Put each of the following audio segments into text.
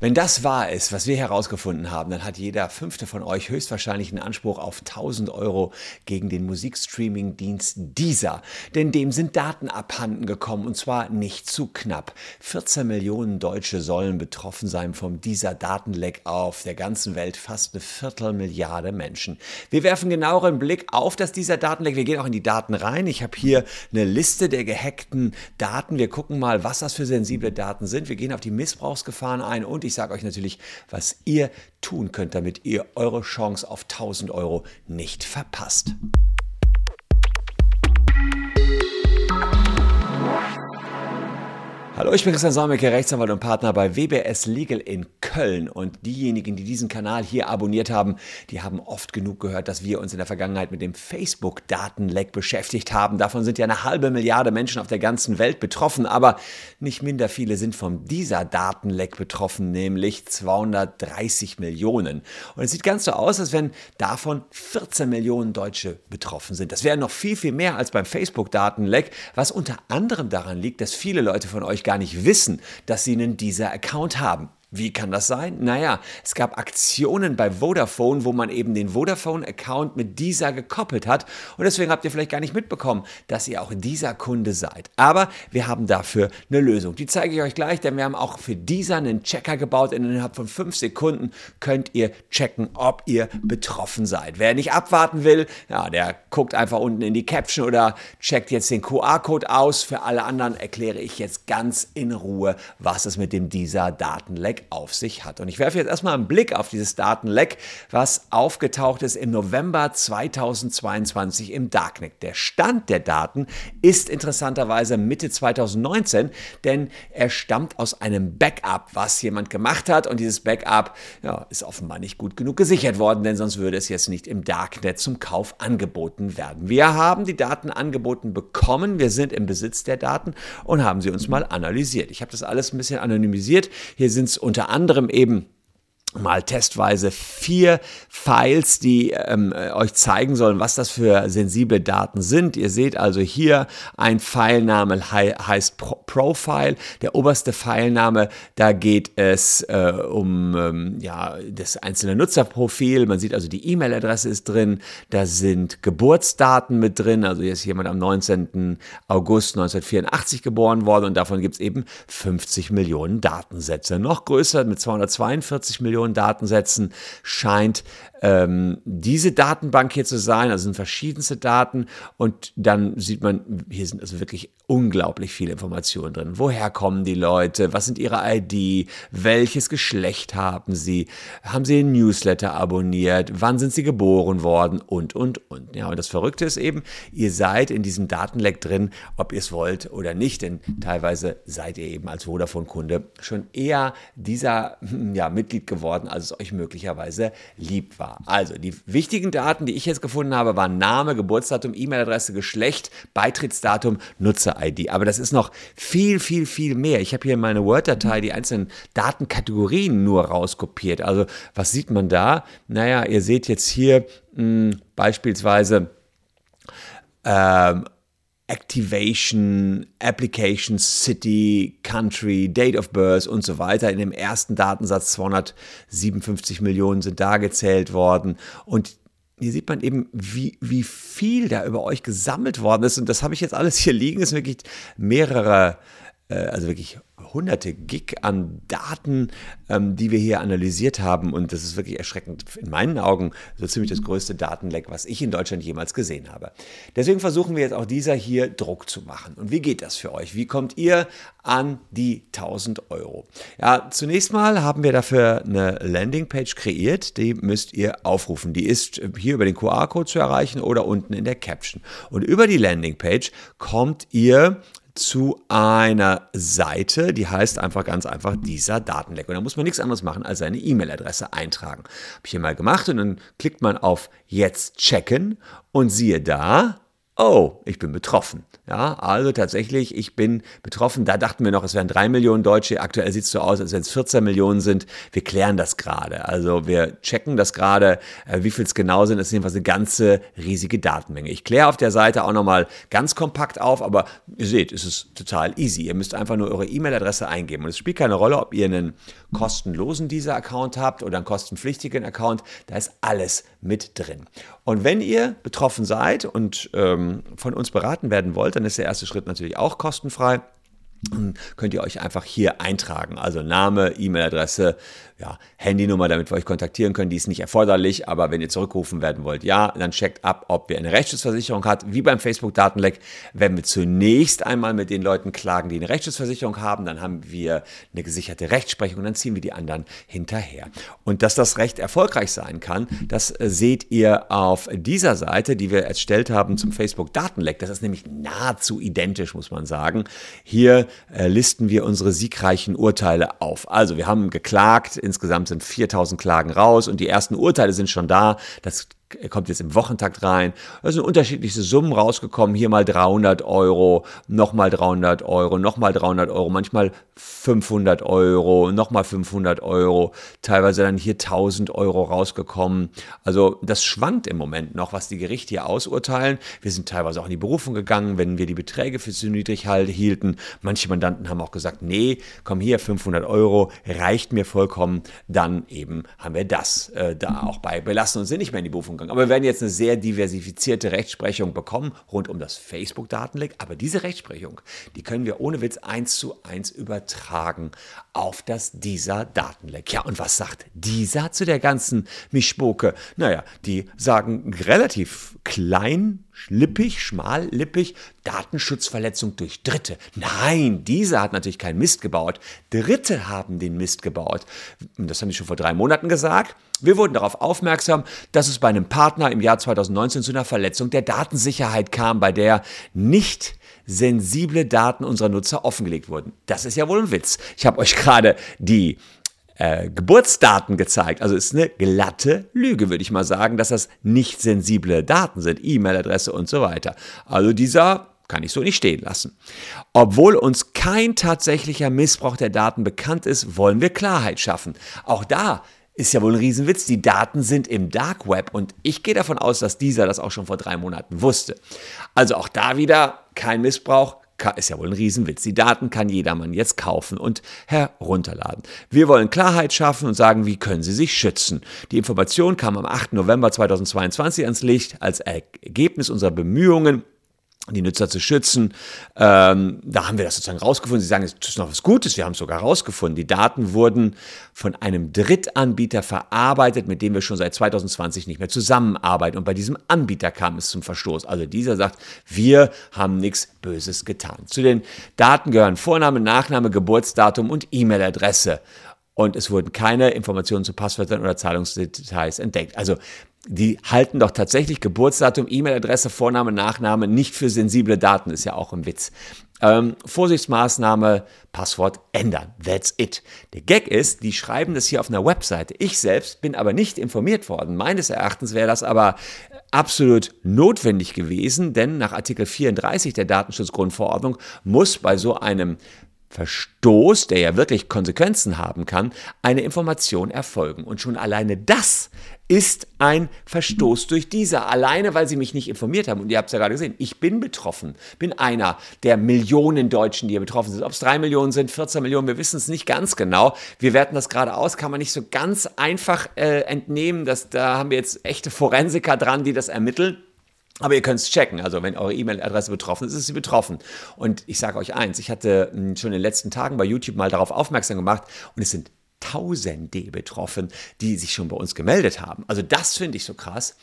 Wenn das wahr ist, was wir herausgefunden haben, dann hat jeder fünfte von euch höchstwahrscheinlich einen Anspruch auf 1000 Euro gegen den Musikstreaming-Dienst Deezer. Denn dem sind Daten abhanden gekommen und zwar nicht zu knapp. 14 Millionen Deutsche sollen betroffen sein vom Deezer-Datenleck auf der ganzen Welt. Fast eine Viertelmilliarde Menschen. Wir werfen genaueren Blick auf das Deezer-Datenleck. Wir gehen auch in die Daten rein. Ich habe hier eine Liste der gehackten Daten. Wir gucken mal, was das für sensible Daten sind. Wir gehen auf die Missbrauchsgefahren ein und ich sage euch natürlich, was ihr tun könnt, damit ihr eure Chance auf 1000 Euro nicht verpasst. Hallo, ich bin Christian Solmecke, Rechtsanwalt und Partner bei WBS Legal in Köln. Und diejenigen, die diesen Kanal hier abonniert haben, die haben oft genug gehört, dass wir uns in der Vergangenheit mit dem Facebook-Datenleck beschäftigt haben. Davon sind ja eine halbe Milliarde Menschen auf der ganzen Welt betroffen, aber nicht minder viele sind von dieser Datenleck betroffen, nämlich 230 Millionen. Und es sieht ganz so aus, als wenn davon 14 Millionen Deutsche betroffen sind. Das wäre noch viel, viel mehr als beim Facebook-Datenleck, was unter anderem daran liegt, dass viele Leute von euch gar nicht wissen, dass sie einen dieser Account haben. Wie kann das sein? Naja, es gab Aktionen bei Vodafone, wo man eben den Vodafone-Account mit dieser gekoppelt hat. Und deswegen habt ihr vielleicht gar nicht mitbekommen, dass ihr auch dieser Kunde seid. Aber wir haben dafür eine Lösung. Die zeige ich euch gleich, denn wir haben auch für dieser einen Checker gebaut. Innerhalb von fünf Sekunden könnt ihr checken, ob ihr betroffen seid. Wer nicht abwarten will, ja, der guckt einfach unten in die Caption oder checkt jetzt den QR-Code aus. Für alle anderen erkläre ich jetzt ganz in Ruhe, was es mit dem dieser Datenleck auf sich hat. Und ich werfe jetzt erstmal einen Blick auf dieses Datenleck, was aufgetaucht ist im November 2022 im Darknet. Der Stand der Daten ist interessanterweise Mitte 2019, denn er stammt aus einem Backup, was jemand gemacht hat. Und dieses Backup ja, ist offenbar nicht gut genug gesichert worden, denn sonst würde es jetzt nicht im Darknet zum Kauf angeboten werden. Wir haben die Daten angeboten bekommen, wir sind im Besitz der Daten und haben sie uns mal analysiert. Ich habe das alles ein bisschen anonymisiert. Hier sind es unter anderem eben mal testweise vier Files, die ähm, euch zeigen sollen, was das für sensible Daten sind. Ihr seht also hier ein Filename he heißt Pro Profile. Der oberste Filename, da geht es äh, um ähm, ja, das einzelne Nutzerprofil. Man sieht also die E-Mail-Adresse ist drin. Da sind Geburtsdaten mit drin. Also hier ist jemand am 19. August 1984 geboren worden und davon gibt es eben 50 Millionen Datensätze. Noch größer mit 242 Millionen Millionen Datensätzen scheint ähm, diese Datenbank hier zu sein. Also sind verschiedenste Daten und dann sieht man, hier sind also wirklich unglaublich viele Informationen drin. Woher kommen die Leute? Was sind ihre ID? Welches Geschlecht haben sie? Haben sie einen Newsletter abonniert? Wann sind sie geboren worden? Und, und, und. Ja, und das Verrückte ist eben, ihr seid in diesem Datenleck drin, ob ihr es wollt oder nicht, denn teilweise seid ihr eben als Vodafone-Kunde schon eher dieser ja, Mitglied geworden, als es euch möglicherweise lieb war. Also, die wichtigen Daten, die ich jetzt gefunden habe, waren Name, Geburtsdatum, E-Mail-Adresse, Geschlecht, Beitrittsdatum, Nutzer-ID. Aber das ist noch viel, viel, viel mehr. Ich habe hier meine Word-Datei die einzelnen Datenkategorien nur rauskopiert. Also, was sieht man da? Naja, ihr seht jetzt hier mh, hm, beispielsweise ähm, Activation, Application, City, Country, Date of Birth und so weiter. In dem ersten Datensatz 257 Millionen sind da gezählt worden. Und hier sieht man eben, wie, wie viel da über euch gesammelt worden ist. Und das habe ich jetzt alles hier liegen. Es sind wirklich mehrere, also wirklich hunderte Gig an Daten, ähm, die wir hier analysiert haben. Und das ist wirklich erschreckend. In meinen Augen so ziemlich das größte Datenleck, was ich in Deutschland jemals gesehen habe. Deswegen versuchen wir jetzt auch dieser hier Druck zu machen. Und wie geht das für euch? Wie kommt ihr an die 1000 Euro? Ja, zunächst mal haben wir dafür eine Landingpage kreiert. Die müsst ihr aufrufen. Die ist hier über den QR-Code zu erreichen oder unten in der Caption. Und über die Landingpage kommt ihr zu einer Seite, die heißt einfach ganz einfach dieser Datenleck. Und da muss man nichts anderes machen, als seine E-Mail-Adresse eintragen. Habe ich hier mal gemacht und dann klickt man auf Jetzt checken und siehe da, oh, ich bin betroffen. Ja, also tatsächlich, ich bin betroffen. Da dachten wir noch, es wären drei Millionen Deutsche. Aktuell sieht es so aus, als wenn es 14 Millionen sind. Wir klären das gerade. Also wir checken das gerade, äh, wie viel es genau sind. Das ist jedenfalls eine ganze riesige Datenmenge. Ich kläre auf der Seite auch nochmal ganz kompakt auf, aber ihr seht, es ist total easy. Ihr müsst einfach nur eure E-Mail-Adresse eingeben. Und es spielt keine Rolle, ob ihr einen kostenlosen dieser Account habt oder einen kostenpflichtigen Account. Da ist alles mit drin. Und wenn ihr betroffen seid und ähm, von uns beraten werden wollt, dann ist der erste Schritt natürlich auch kostenfrei. Dann könnt ihr euch einfach hier eintragen. Also Name, E-Mail-Adresse, ja, Handynummer, damit wir euch kontaktieren können. Die ist nicht erforderlich, aber wenn ihr zurückgerufen werden wollt, ja, dann checkt ab, ob wir eine Rechtsschutzversicherung hat. Wie beim Facebook-Datenleck werden wir zunächst einmal mit den Leuten klagen, die eine Rechtsschutzversicherung haben. Dann haben wir eine gesicherte Rechtsprechung und dann ziehen wir die anderen hinterher. Und dass das Recht erfolgreich sein kann, das äh, seht ihr auf dieser Seite, die wir erstellt haben zum Facebook-Datenleck. Das ist nämlich nahezu identisch, muss man sagen. Hier äh, listen wir unsere siegreichen Urteile auf. Also wir haben geklagt, insgesamt sind 4000 Klagen raus und die ersten Urteile sind schon da. Das kommt jetzt im Wochentakt rein. Da sind unterschiedlichste Summen rausgekommen. Hier mal 300 Euro, nochmal 300 Euro, nochmal 300 Euro, manchmal 500 Euro, nochmal 500 Euro, teilweise dann hier 1000 Euro rausgekommen. Also das schwankt im Moment noch, was die Gerichte hier ausurteilen. Wir sind teilweise auch in die Berufung gegangen, wenn wir die Beträge für zu niedrig hielten. Manche Mandanten haben auch gesagt, nee, komm hier, 500 Euro reicht mir vollkommen. Dann eben haben wir das äh, da auch bei belassen und sind nicht mehr in die Berufung gegangen. Aber wir werden jetzt eine sehr diversifizierte Rechtsprechung bekommen rund um das Facebook-Datenleck. Aber diese Rechtsprechung, die können wir ohne Witz eins zu eins übertragen auf das dieser-Datenleck. Ja, und was sagt dieser zu der ganzen Mischpoke? Naja, die sagen relativ klein, lippig, schmallippig, Datenschutzverletzung durch Dritte. Nein, dieser hat natürlich keinen Mist gebaut. Dritte haben den Mist gebaut. Das haben die schon vor drei Monaten gesagt. Wir wurden darauf aufmerksam, dass es bei einem Partner im Jahr 2019 zu einer Verletzung der Datensicherheit kam, bei der nicht sensible Daten unserer Nutzer offengelegt wurden. Das ist ja wohl ein Witz. Ich habe euch gerade die äh, Geburtsdaten gezeigt. Also ist eine glatte Lüge, würde ich mal sagen, dass das nicht sensible Daten sind, E-Mail-Adresse und so weiter. Also dieser kann ich so nicht stehen lassen. Obwohl uns kein tatsächlicher Missbrauch der Daten bekannt ist, wollen wir Klarheit schaffen. Auch da ist ja wohl ein Riesenwitz. Die Daten sind im Dark Web und ich gehe davon aus, dass dieser das auch schon vor drei Monaten wusste. Also auch da wieder kein Missbrauch. Ist ja wohl ein Riesenwitz. Die Daten kann jedermann jetzt kaufen und herunterladen. Wir wollen Klarheit schaffen und sagen, wie können sie sich schützen. Die Information kam am 8. November 2022 ans Licht als Ergebnis unserer Bemühungen die Nutzer zu schützen. Ähm, da haben wir das sozusagen rausgefunden. Sie sagen, es ist noch was Gutes, wir haben es sogar rausgefunden. Die Daten wurden von einem Drittanbieter verarbeitet, mit dem wir schon seit 2020 nicht mehr zusammenarbeiten. Und bei diesem Anbieter kam es zum Verstoß. Also dieser sagt, wir haben nichts Böses getan. Zu den Daten gehören Vorname, Nachname, Geburtsdatum und E-Mail-Adresse. Und es wurden keine Informationen zu Passwörtern oder Zahlungsdetails entdeckt. Also die halten doch tatsächlich Geburtsdatum, E-Mail-Adresse, Vorname, Nachname nicht für sensible Daten, ist ja auch ein Witz. Ähm, Vorsichtsmaßnahme, Passwort ändern. That's it. Der Gag ist, die schreiben das hier auf einer Webseite. Ich selbst bin aber nicht informiert worden. Meines Erachtens wäre das aber absolut notwendig gewesen, denn nach Artikel 34 der Datenschutzgrundverordnung muss bei so einem Verstoß, der ja wirklich Konsequenzen haben kann, eine Information erfolgen. Und schon alleine das ist ein Verstoß durch diese. Alleine, weil sie mich nicht informiert haben. Und ihr habt es ja gerade gesehen, ich bin betroffen, bin einer der Millionen Deutschen, die hier betroffen sind. Ob es drei Millionen sind, 14 Millionen, wir wissen es nicht ganz genau. Wir werten das gerade aus, kann man nicht so ganz einfach äh, entnehmen. Dass, da haben wir jetzt echte Forensiker dran, die das ermitteln. Aber ihr könnt es checken. Also wenn eure E-Mail-Adresse betroffen ist, ist sie betroffen. Und ich sage euch eins, ich hatte hm, schon in den letzten Tagen bei YouTube mal darauf aufmerksam gemacht und es sind Tausende betroffen, die sich schon bei uns gemeldet haben. Also das finde ich so krass.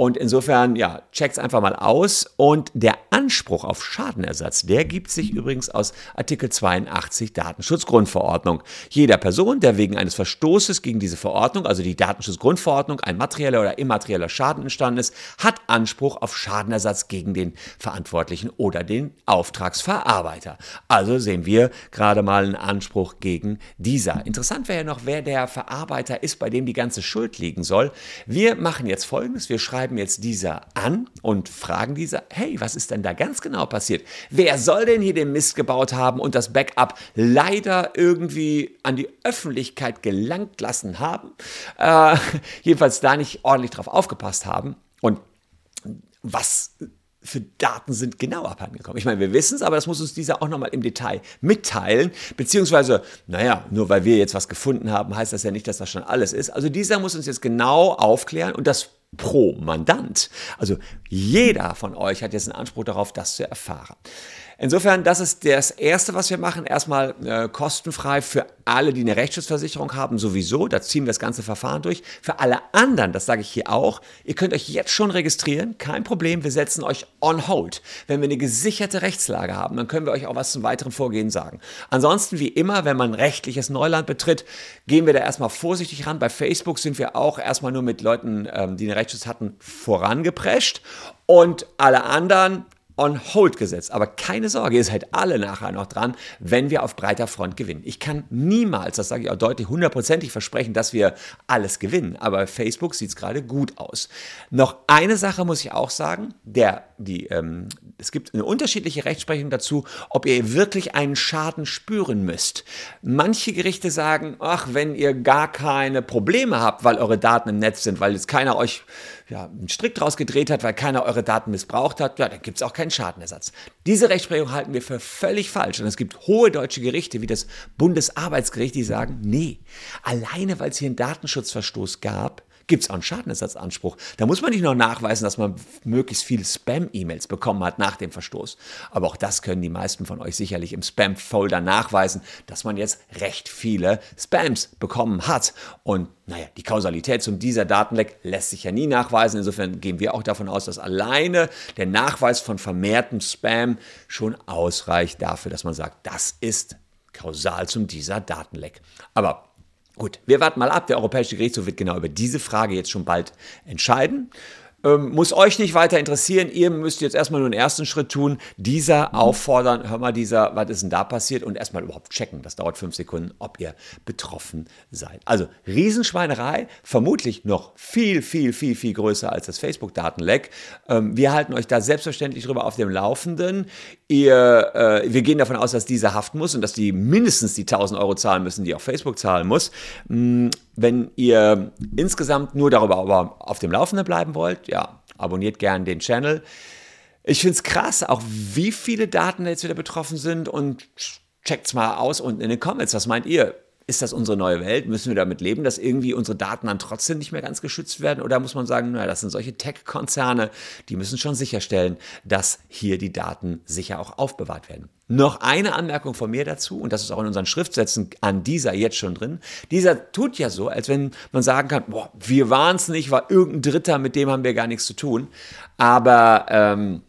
Und insofern, ja, checkt's einfach mal aus. Und der Anspruch auf Schadenersatz, der gibt sich übrigens aus Artikel 82 Datenschutzgrundverordnung. Jeder Person, der wegen eines Verstoßes gegen diese Verordnung, also die Datenschutzgrundverordnung, ein materieller oder immaterieller Schaden entstanden ist, hat Anspruch auf Schadenersatz gegen den Verantwortlichen oder den Auftragsverarbeiter. Also sehen wir gerade mal einen Anspruch gegen dieser. Interessant wäre hinterher noch, wer der Verarbeiter ist, bei dem die ganze Schuld liegen soll. Wir machen jetzt Folgendes. Wir schreiben jetzt dieser an und fragen dieser, hey, was ist denn da ganz genau passiert? Wer soll denn hier den Mist gebaut haben und das Backup leider irgendwie an die Öffentlichkeit gelangt lassen haben? Äh, jedenfalls da nicht ordentlich drauf aufgepasst haben. Und was für Daten sind genau abhandengekommen? Ich meine, wir wissen es, aber das muss uns dieser auch nochmal im Detail mitteilen. Beziehungsweise, naja, nur weil wir jetzt was gefunden haben, heißt das ja nicht, dass das schon alles ist. Also dieser muss uns jetzt genau aufklären und das pro Mandant. Also jeder von euch hat jetzt einen Anspruch darauf, das zu erfahren. Insofern, das ist das Erste, was wir machen. Erstmal äh, kostenfrei für alle, die eine Rechtsschutzversicherung haben, sowieso. Da ziehen wir das ganze Verfahren durch. Für alle anderen, das sage ich hier auch, ihr könnt euch jetzt schon registrieren. Kein Problem, wir setzen euch on hold. Wenn wir eine gesicherte Rechtslage haben, dann können wir euch auch was zum weiteren Vorgehen sagen. Ansonsten, wie immer, wenn man rechtliches Neuland betritt, gehen wir da erstmal vorsichtig ran. Bei Facebook sind wir auch erstmal nur mit Leuten, ähm, die eine Rechtsschutz hatten, vorangeprescht. Und alle anderen on hold gesetzt. Aber keine Sorge, ihr seid alle nachher noch dran, wenn wir auf breiter Front gewinnen. Ich kann niemals, das sage ich auch deutlich, hundertprozentig versprechen, dass wir alles gewinnen. Aber Facebook sieht es gerade gut aus. Noch eine Sache muss ich auch sagen, der, die, ähm, es gibt eine unterschiedliche Rechtsprechung dazu, ob ihr wirklich einen Schaden spüren müsst. Manche Gerichte sagen, ach, wenn ihr gar keine Probleme habt, weil eure Daten im Netz sind, weil jetzt keiner euch ja, einen Strick draus gedreht hat, weil keiner eure Daten missbraucht hat, ja, dann gibt es auch keinen Schadenersatz. Diese Rechtsprechung halten wir für völlig falsch. Und es gibt hohe deutsche Gerichte wie das Bundesarbeitsgericht, die sagen, nee, alleine weil es hier einen Datenschutzverstoß gab, gibt es auch einen Schadenersatzanspruch. Da muss man nicht noch nachweisen, dass man möglichst viele Spam-E-Mails bekommen hat nach dem Verstoß. Aber auch das können die meisten von euch sicherlich im Spam-Folder nachweisen, dass man jetzt recht viele Spams bekommen hat. Und naja, die Kausalität zum dieser Datenleck lässt sich ja nie nachweisen. Insofern gehen wir auch davon aus, dass alleine der Nachweis von vermehrtem Spam schon ausreicht dafür, dass man sagt, das ist kausal zum dieser Datenleck. Aber Gut, wir warten mal ab. Der Europäische Gerichtshof wird genau über diese Frage jetzt schon bald entscheiden. Ähm, muss euch nicht weiter interessieren. Ihr müsst jetzt erstmal nur den ersten Schritt tun. Dieser auffordern, hör mal, dieser, was ist denn da passiert? Und erstmal überhaupt checken. Das dauert fünf Sekunden, ob ihr betroffen seid. Also Riesenschweinerei, vermutlich noch viel, viel, viel, viel größer als das Facebook-Datenleck. Ähm, wir halten euch da selbstverständlich drüber auf dem Laufenden. Ihr, äh, wir gehen davon aus, dass dieser haften muss und dass die mindestens die 1000 Euro zahlen müssen, die auch Facebook zahlen muss. Mm, wenn ihr insgesamt nur darüber aber auf dem Laufenden bleiben wollt, ja, abonniert gerne den Channel. Ich finde es krass, auch wie viele Daten jetzt wieder betroffen sind und checkt's mal aus unten in den Comments. Was meint ihr? Ist das unsere neue Welt? Müssen wir damit leben, dass irgendwie unsere Daten dann trotzdem nicht mehr ganz geschützt werden? Oder muss man sagen, naja, das sind solche Tech-Konzerne, die müssen schon sicherstellen, dass hier die Daten sicher auch aufbewahrt werden. Noch eine Anmerkung von mir dazu, und das ist auch in unseren Schriftsätzen an dieser jetzt schon drin. Dieser tut ja so, als wenn man sagen kann, boah, wir waren es nicht, war irgendein Dritter, mit dem haben wir gar nichts zu tun. Aber ähm,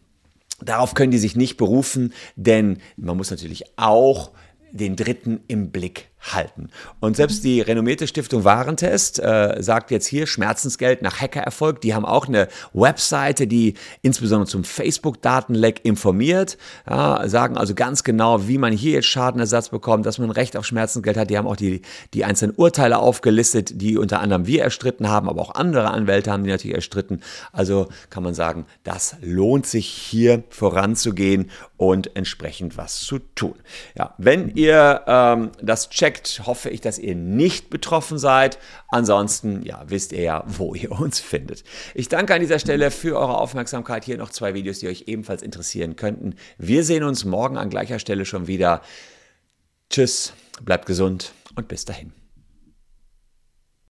darauf können die sich nicht berufen, denn man muss natürlich auch den Dritten im Blick halten. Und selbst die renommierte Stiftung Warentest äh, sagt jetzt hier Schmerzensgeld nach Hackererfolg. Die haben auch eine Webseite, die insbesondere zum Facebook-Datenleck informiert, ja, sagen also ganz genau, wie man hier jetzt Schadenersatz bekommt, dass man Recht auf Schmerzensgeld hat. Die haben auch die, die einzelnen Urteile aufgelistet, die unter anderem wir erstritten haben, aber auch andere Anwälte haben die natürlich erstritten. Also kann man sagen, das lohnt sich hier voranzugehen und entsprechend was zu tun. Ja, wenn ihr ähm, das checkt, checkt, hoffe ich, dass ihr nicht betroffen seid. Ansonsten, ja, wisst ihr ja, wo ihr uns findet. Ich danke an dieser Stelle für eure Aufmerksamkeit. Hier noch zwei Videos, die euch ebenfalls interessieren könnten. Wir sehen uns morgen an gleicher Stelle schon wieder. Tschüss, bleibt gesund und bis dahin.